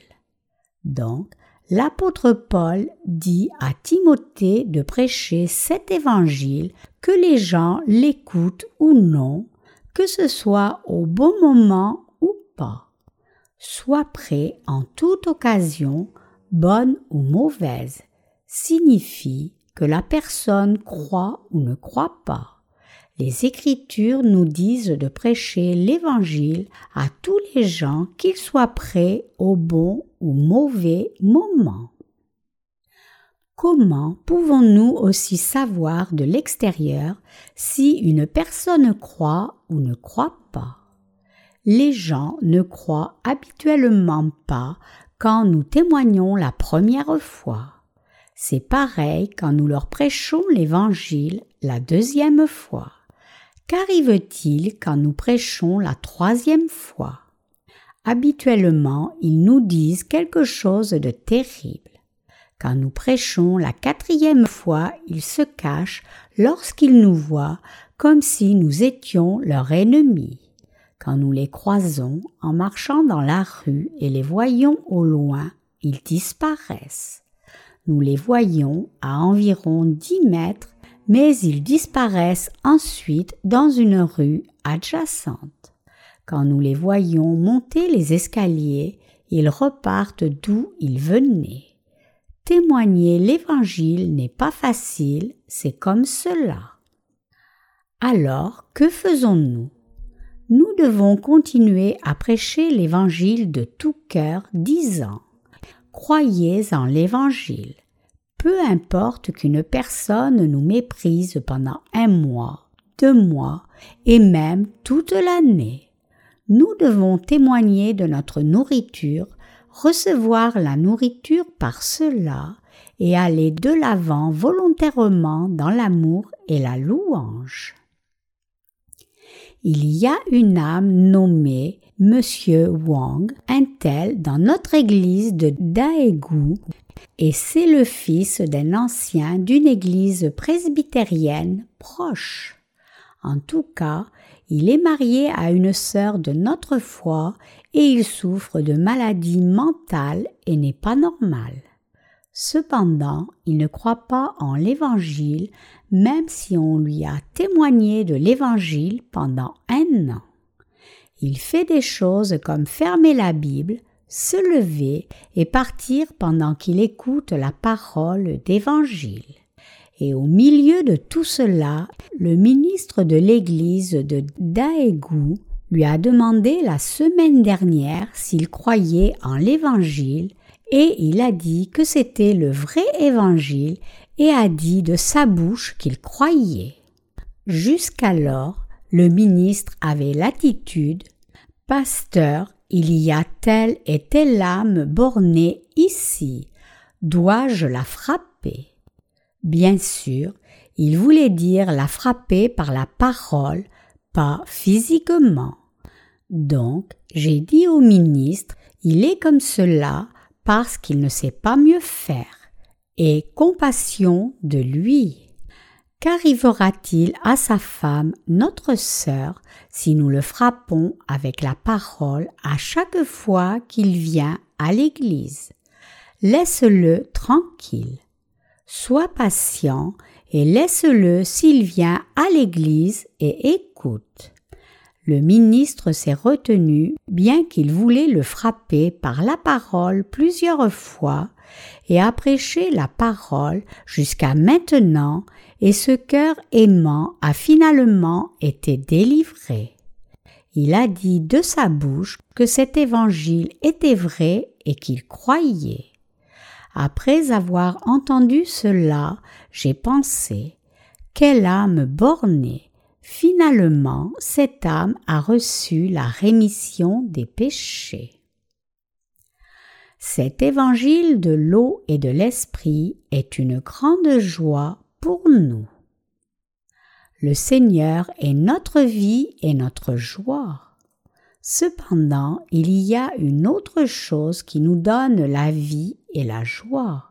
Donc, l'apôtre Paul dit à Timothée de prêcher cet évangile, que les gens l'écoutent ou non, que ce soit au bon moment ou pas. Sois prêt en toute occasion, bonne ou mauvaise, signifie que la personne croit ou ne croit pas. Les Écritures nous disent de prêcher l'Évangile à tous les gens, qu'ils soient prêts au bon ou mauvais moment. Comment pouvons-nous aussi savoir de l'extérieur si une personne croit ou ne croit pas? Les gens ne croient habituellement pas quand nous témoignons la première fois. C'est pareil quand nous leur prêchons l'Évangile la deuxième fois. Qu'arrive-t-il quand nous prêchons la troisième fois? Habituellement, ils nous disent quelque chose de terrible. Quand nous prêchons la quatrième fois, ils se cachent lorsqu'ils nous voient comme si nous étions leurs ennemis. Quand nous les croisons en marchant dans la rue et les voyons au loin, ils disparaissent. Nous les voyons à environ dix mètres mais ils disparaissent ensuite dans une rue adjacente. Quand nous les voyons monter les escaliers, ils repartent d'où ils venaient. Témoigner l'Évangile n'est pas facile, c'est comme cela. Alors, que faisons-nous? Nous devons continuer à prêcher l'Évangile de tout cœur, disant Croyez en l'Évangile. Peu importe qu'une personne nous méprise pendant un mois, deux mois et même toute l'année. Nous devons témoigner de notre nourriture, recevoir la nourriture par cela et aller de l'avant volontairement dans l'amour et la louange. Il y a une âme nommée Monsieur Wang, un tel dans notre église de Daegu et c'est le fils d'un ancien d'une église presbytérienne proche. En tout cas, il est marié à une sœur de notre foi et il souffre de maladies mentales et n'est pas normal. Cependant, il ne croit pas en l'Évangile, même si on lui a témoigné de l'Évangile pendant un an. Il fait des choses comme fermer la Bible, se lever et partir pendant qu'il écoute la parole d'Évangile. Et au milieu de tout cela, le ministre de l'église de Daegu lui a demandé la semaine dernière s'il croyait en l'Évangile et il a dit que c'était le vrai Évangile et a dit de sa bouche qu'il croyait. Jusqu'alors, le ministre avait l'attitude Pasteur, il y a telle et telle âme bornée ici. Dois-je la frapper? Bien sûr, il voulait dire la frapper par la parole, pas physiquement. Donc, j'ai dit au ministre, il est comme cela parce qu'il ne sait pas mieux faire, et compassion de lui. Qu'arrivera-t-il à sa femme, notre sœur, si nous le frappons avec la parole à chaque fois qu'il vient à l'église? Laisse-le tranquille. Sois patient et laisse-le s'il vient à l'église et écoute. Le ministre s'est retenu, bien qu'il voulait le frapper par la parole plusieurs fois, et a prêché la parole jusqu'à maintenant, et ce cœur aimant a finalement été délivré. Il a dit de sa bouche que cet évangile était vrai et qu'il croyait. Après avoir entendu cela, j'ai pensé Quelle âme bornée Finalement, cette âme a reçu la rémission des péchés. Cet évangile de l'eau et de l'esprit est une grande joie pour nous. Le Seigneur est notre vie et notre joie. Cependant, il y a une autre chose qui nous donne la vie et la joie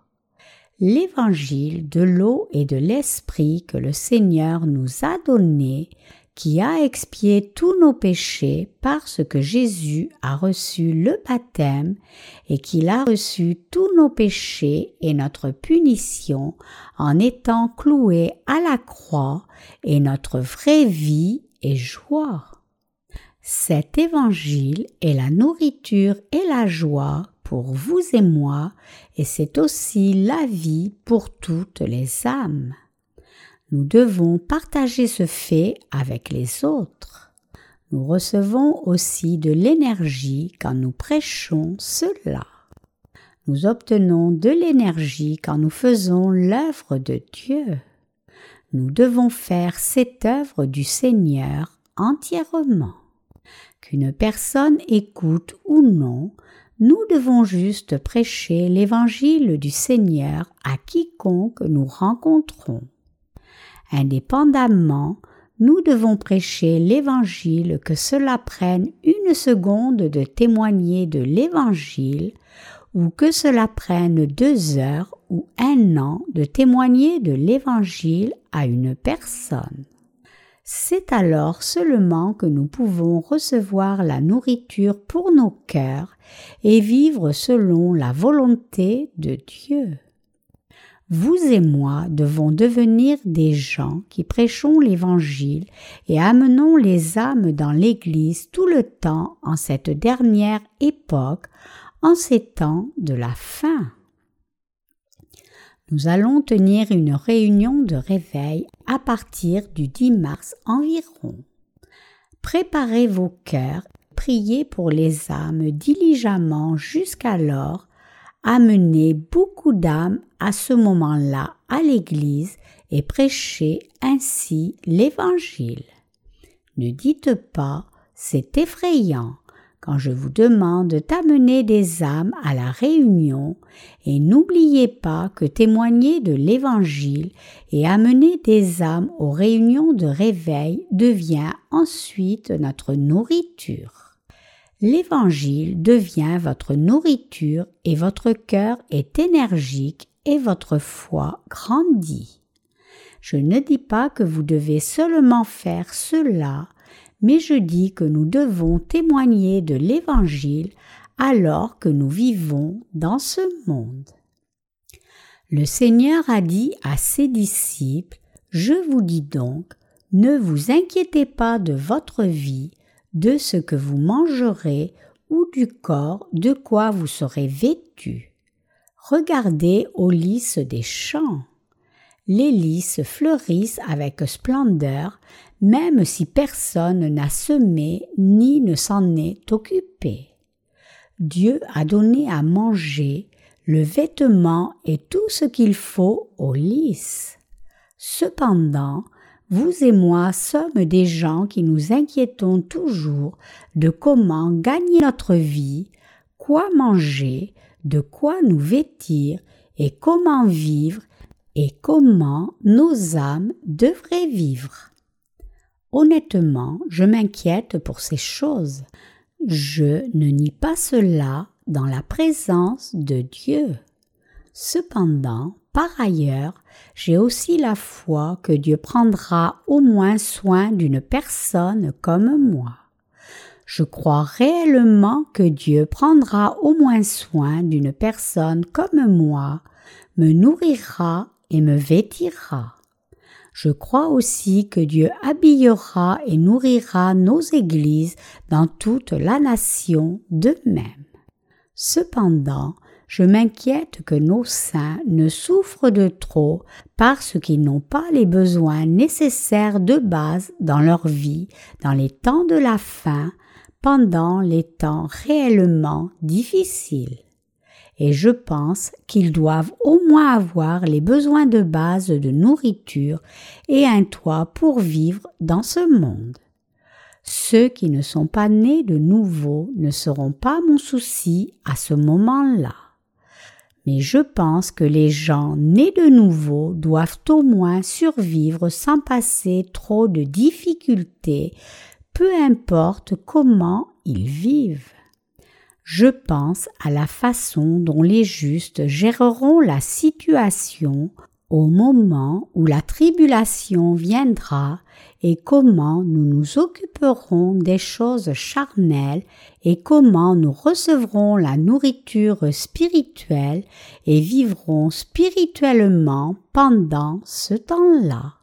l'évangile de l'eau et de l'esprit que le Seigneur nous a donné, qui a expié tous nos péchés parce que Jésus a reçu le baptême et qu'il a reçu tous nos péchés et notre punition en étant cloué à la croix et notre vraie vie et joie. Cet évangile est la nourriture et la joie pour vous et moi, et c'est aussi la vie pour toutes les âmes. Nous devons partager ce fait avec les autres. Nous recevons aussi de l'énergie quand nous prêchons cela. Nous obtenons de l'énergie quand nous faisons l'œuvre de Dieu. Nous devons faire cette œuvre du Seigneur entièrement. Qu'une personne écoute ou non, nous devons juste prêcher l'évangile du Seigneur à quiconque nous rencontrons. Indépendamment, nous devons prêcher l'évangile que cela prenne une seconde de témoigner de l'évangile ou que cela prenne deux heures ou un an de témoigner de l'évangile à une personne c'est alors seulement que nous pouvons recevoir la nourriture pour nos cœurs et vivre selon la volonté de Dieu. Vous et moi devons devenir des gens qui prêchons l'Évangile et amenons les âmes dans l'Église tout le temps en cette dernière époque, en ces temps de la fin. Nous allons tenir une réunion de réveil à partir du 10 mars environ. Préparez vos cœurs, priez pour les âmes diligemment jusqu'alors, amenez beaucoup d'âmes à ce moment-là à l'Église et prêchez ainsi l'Évangile. Ne dites pas c'est effrayant, quand je vous demande d'amener des âmes à la réunion, et n'oubliez pas que témoigner de l'Évangile et amener des âmes aux réunions de réveil devient ensuite notre nourriture. L'Évangile devient votre nourriture et votre cœur est énergique et votre foi grandit. Je ne dis pas que vous devez seulement faire cela, mais je dis que nous devons témoigner de l'Évangile alors que nous vivons dans ce monde. Le Seigneur a dit à ses disciples, Je vous dis donc, ne vous inquiétez pas de votre vie, de ce que vous mangerez ou du corps de quoi vous serez vêtus. Regardez aux lys des champs. les lys fleurissent avec splendeur, même si personne n'a semé ni ne s'en est occupé. Dieu a donné à manger, le vêtement et tout ce qu'il faut aux lys. Cependant, vous et moi sommes des gens qui nous inquiétons toujours de comment gagner notre vie, quoi manger, de quoi nous vêtir et comment vivre et comment nos âmes devraient vivre. Honnêtement, je m'inquiète pour ces choses. Je ne nie pas cela dans la présence de Dieu. Cependant, par ailleurs, j'ai aussi la foi que Dieu prendra au moins soin d'une personne comme moi. Je crois réellement que Dieu prendra au moins soin d'une personne comme moi, me nourrira et me vêtira. Je crois aussi que Dieu habillera et nourrira nos églises dans toute la nation de même. Cependant, je m'inquiète que nos saints ne souffrent de trop parce qu'ils n'ont pas les besoins nécessaires de base dans leur vie dans les temps de la fin, pendant les temps réellement difficiles. Et je pense qu'ils doivent au moins avoir les besoins de base de nourriture et un toit pour vivre dans ce monde. Ceux qui ne sont pas nés de nouveau ne seront pas mon souci à ce moment-là mais je pense que les gens nés de nouveau doivent au moins survivre sans passer trop de difficultés, peu importe comment ils vivent. Je pense à la façon dont les justes géreront la situation au moment où la tribulation viendra et comment nous nous occuperons des choses charnelles et comment nous recevrons la nourriture spirituelle et vivrons spirituellement pendant ce temps-là.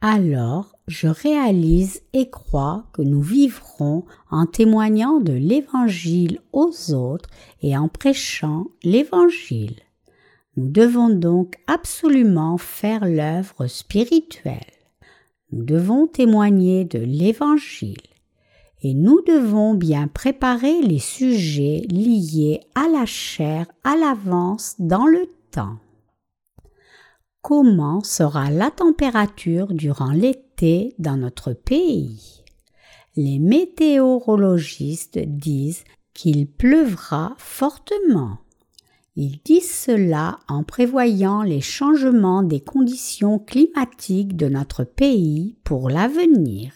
Alors je réalise et crois que nous vivrons en témoignant de l'Évangile aux autres et en prêchant l'Évangile. Nous devons donc absolument faire l'œuvre spirituelle. Nous devons témoigner de l'Évangile et nous devons bien préparer les sujets liés à la chair à l'avance dans le temps. Comment sera la température durant l'été? Dans notre pays Les météorologistes disent qu'il pleuvra fortement. Ils disent cela en prévoyant les changements des conditions climatiques de notre pays pour l'avenir.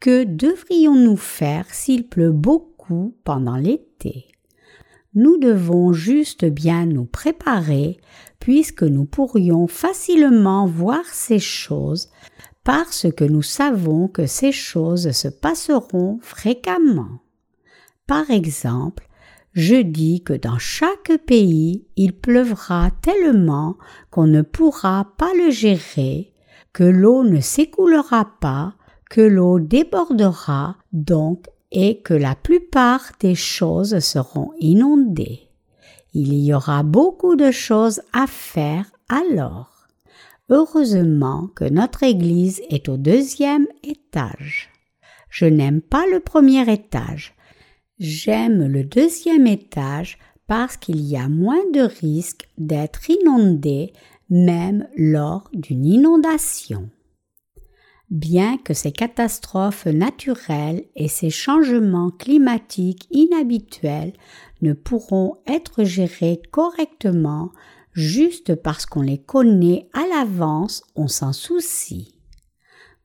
Que devrions-nous faire s'il pleut beaucoup pendant l'été? Nous devons juste bien nous préparer puisque nous pourrions facilement voir ces choses parce que nous savons que ces choses se passeront fréquemment. Par exemple, je dis que dans chaque pays il pleuvra tellement qu'on ne pourra pas le gérer, que l'eau ne s'écoulera pas, que l'eau débordera donc et que la plupart des choses seront inondées. Il y aura beaucoup de choses à faire alors. Heureusement que notre église est au deuxième étage. Je n'aime pas le premier étage J'aime le deuxième étage parce qu'il y a moins de risques d'être inondé même lors d'une inondation. Bien que ces catastrophes naturelles et ces changements climatiques inhabituels ne pourront être gérés correctement juste parce qu'on les connaît à l'avance, on s'en soucie.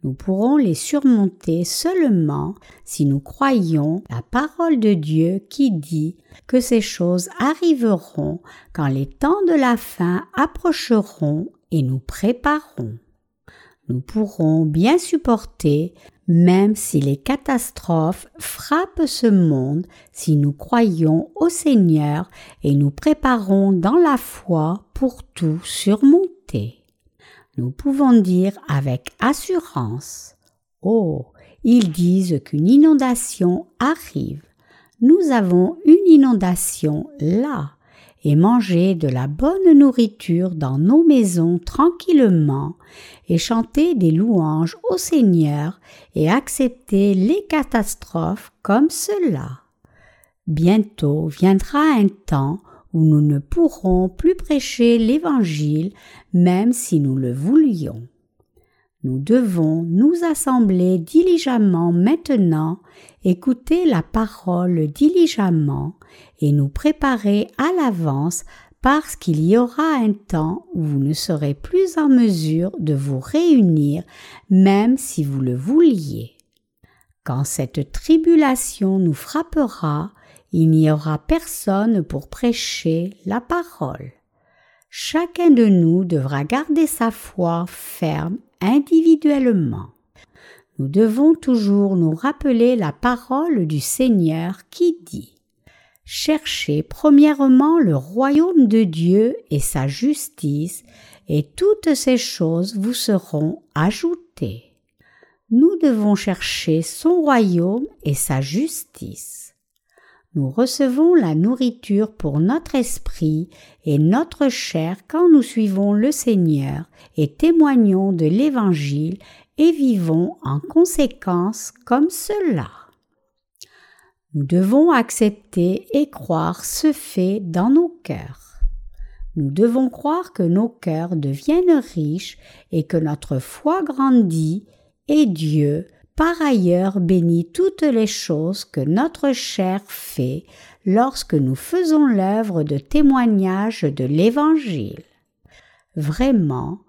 Nous pourrons les surmonter seulement si nous croyons la parole de Dieu qui dit que ces choses arriveront quand les temps de la fin approcheront et nous préparons. Nous pourrons bien supporter même si les catastrophes frappent ce monde, si nous croyons au Seigneur et nous préparons dans la foi pour tout surmonter nous pouvons dire avec assurance Oh, ils disent qu'une inondation arrive. Nous avons une inondation là, et manger de la bonne nourriture dans nos maisons tranquillement et chanter des louanges au Seigneur et accepter les catastrophes comme cela. Bientôt viendra un temps où nous ne pourrons plus prêcher l'Évangile même si nous le voulions. Nous devons nous assembler diligemment maintenant, écouter la parole diligemment et nous préparer à l'avance parce qu'il y aura un temps où vous ne serez plus en mesure de vous réunir même si vous le vouliez. Quand cette tribulation nous frappera, il n'y aura personne pour prêcher la parole. Chacun de nous devra garder sa foi ferme individuellement. Nous devons toujours nous rappeler la parole du Seigneur qui dit Cherchez premièrement le royaume de Dieu et sa justice, et toutes ces choses vous seront ajoutées. Nous devons chercher son royaume et sa justice. Nous recevons la nourriture pour notre esprit et notre chair quand nous suivons le Seigneur et témoignons de l'Évangile et vivons en conséquence comme cela. Nous devons accepter et croire ce fait dans nos cœurs. Nous devons croire que nos cœurs deviennent riches et que notre foi grandit et Dieu, par ailleurs, bénit toutes les choses que notre chair fait lorsque nous faisons l'œuvre de témoignage de l'Évangile. Vraiment,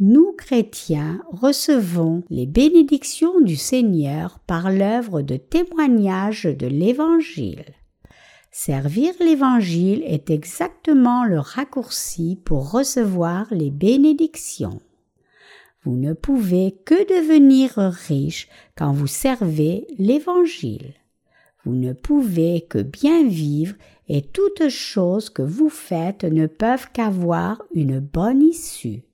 nous chrétiens recevons les bénédictions du Seigneur par l'œuvre de témoignage de l'Évangile. Servir l'Évangile est exactement le raccourci pour recevoir les bénédictions. Vous ne pouvez que devenir riche quand vous servez l'Évangile. Vous ne pouvez que bien vivre et toutes choses que vous faites ne peuvent qu'avoir une bonne issue.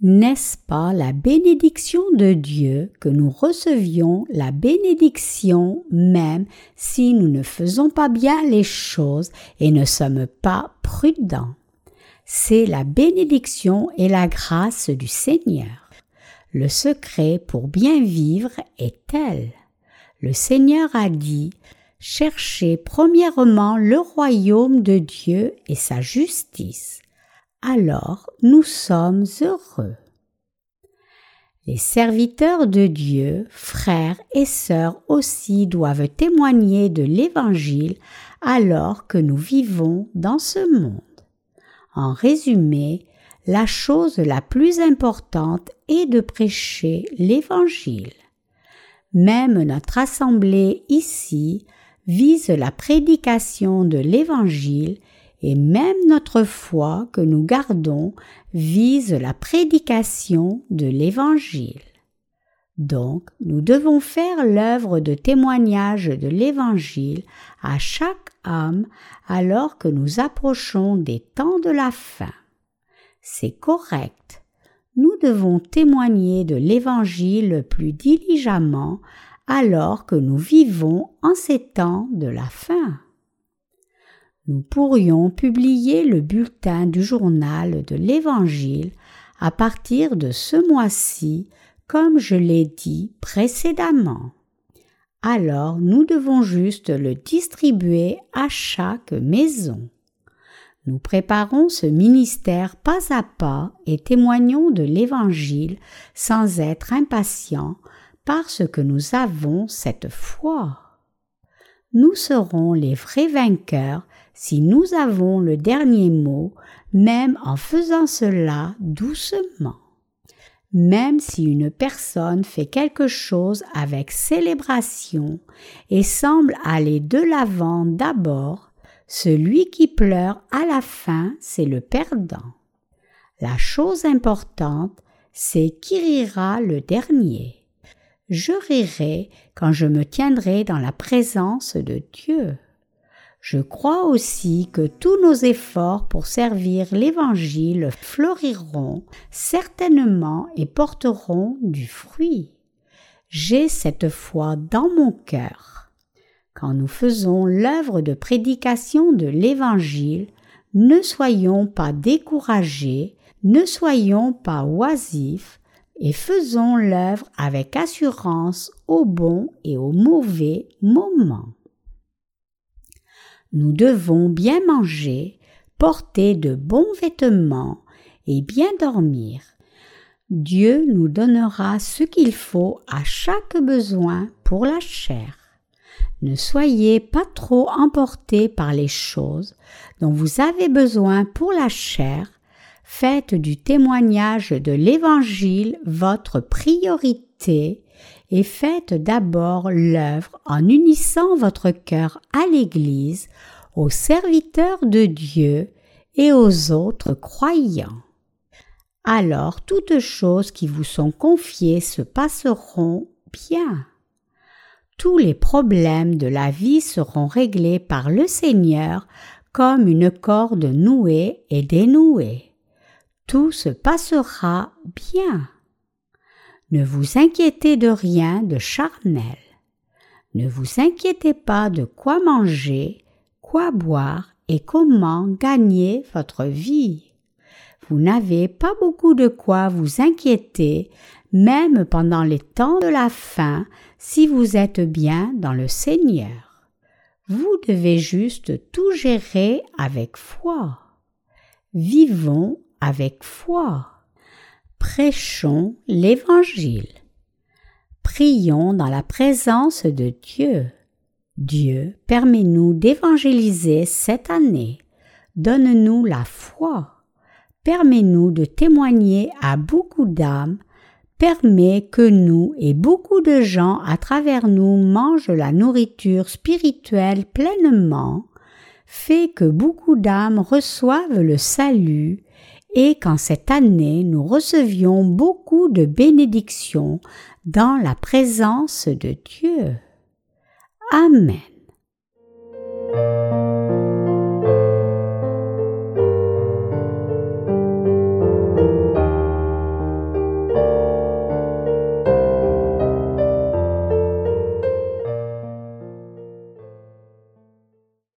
N'est-ce pas la bénédiction de Dieu que nous recevions la bénédiction même si nous ne faisons pas bien les choses et ne sommes pas prudents? C'est la bénédiction et la grâce du Seigneur. Le secret pour bien vivre est tel. Le Seigneur a dit Cherchez premièrement le royaume de Dieu et sa justice. Alors nous sommes heureux. Les serviteurs de Dieu, frères et sœurs aussi doivent témoigner de l'Évangile alors que nous vivons dans ce monde. En résumé, la chose la plus importante est de prêcher l'Évangile. Même notre assemblée ici vise la prédication de l'Évangile et même notre foi que nous gardons vise la prédication de l'Évangile. Donc, nous devons faire l'œuvre de témoignage de l'Évangile à chaque âme alors que nous approchons des temps de la fin. C'est correct. Nous devons témoigner de l'Évangile plus diligemment alors que nous vivons en ces temps de la fin. Nous pourrions publier le bulletin du journal de l'Évangile à partir de ce mois-ci comme je l'ai dit précédemment. Alors nous devons juste le distribuer à chaque maison. Nous préparons ce ministère pas à pas et témoignons de l'Évangile sans être impatients parce que nous avons cette foi. Nous serons les vrais vainqueurs si nous avons le dernier mot, même en faisant cela doucement. Même si une personne fait quelque chose avec célébration et semble aller de l'avant d'abord, celui qui pleure à la fin, c'est le perdant. La chose importante, c'est qui rira le dernier. Je rirai quand je me tiendrai dans la présence de Dieu. Je crois aussi que tous nos efforts pour servir l'Évangile fleuriront certainement et porteront du fruit. J'ai cette foi dans mon cœur. Quand nous faisons l'œuvre de prédication de l'Évangile, ne soyons pas découragés, ne soyons pas oisifs, et faisons l'œuvre avec assurance au bon et au mauvais moment. Nous devons bien manger, porter de bons vêtements et bien dormir. Dieu nous donnera ce qu'il faut à chaque besoin pour la chair. Ne soyez pas trop emportés par les choses dont vous avez besoin pour la chair, faites du témoignage de l'Évangile votre priorité et faites d'abord l'œuvre en unissant votre cœur à l'Église, aux serviteurs de Dieu et aux autres croyants. Alors toutes choses qui vous sont confiées se passeront bien. Tous les problèmes de la vie seront réglés par le Seigneur comme une corde nouée et dénouée. Tout se passera bien. Ne vous inquiétez de rien de charnel. Ne vous inquiétez pas de quoi manger, quoi boire et comment gagner votre vie. Vous n'avez pas beaucoup de quoi vous inquiéter, même pendant les temps de la faim, si vous êtes bien dans le Seigneur. Vous devez juste tout gérer avec foi. Vivons avec foi. Prêchons l'Évangile. Prions dans la présence de Dieu. Dieu, permets-nous d'évangéliser cette année. Donne-nous la foi. Permets-nous de témoigner à beaucoup d'âmes permet que nous et beaucoup de gens à travers nous mangent la nourriture spirituelle pleinement, fait que beaucoup d'âmes reçoivent le salut et qu'en cette année nous recevions beaucoup de bénédictions dans la présence de Dieu. Amen.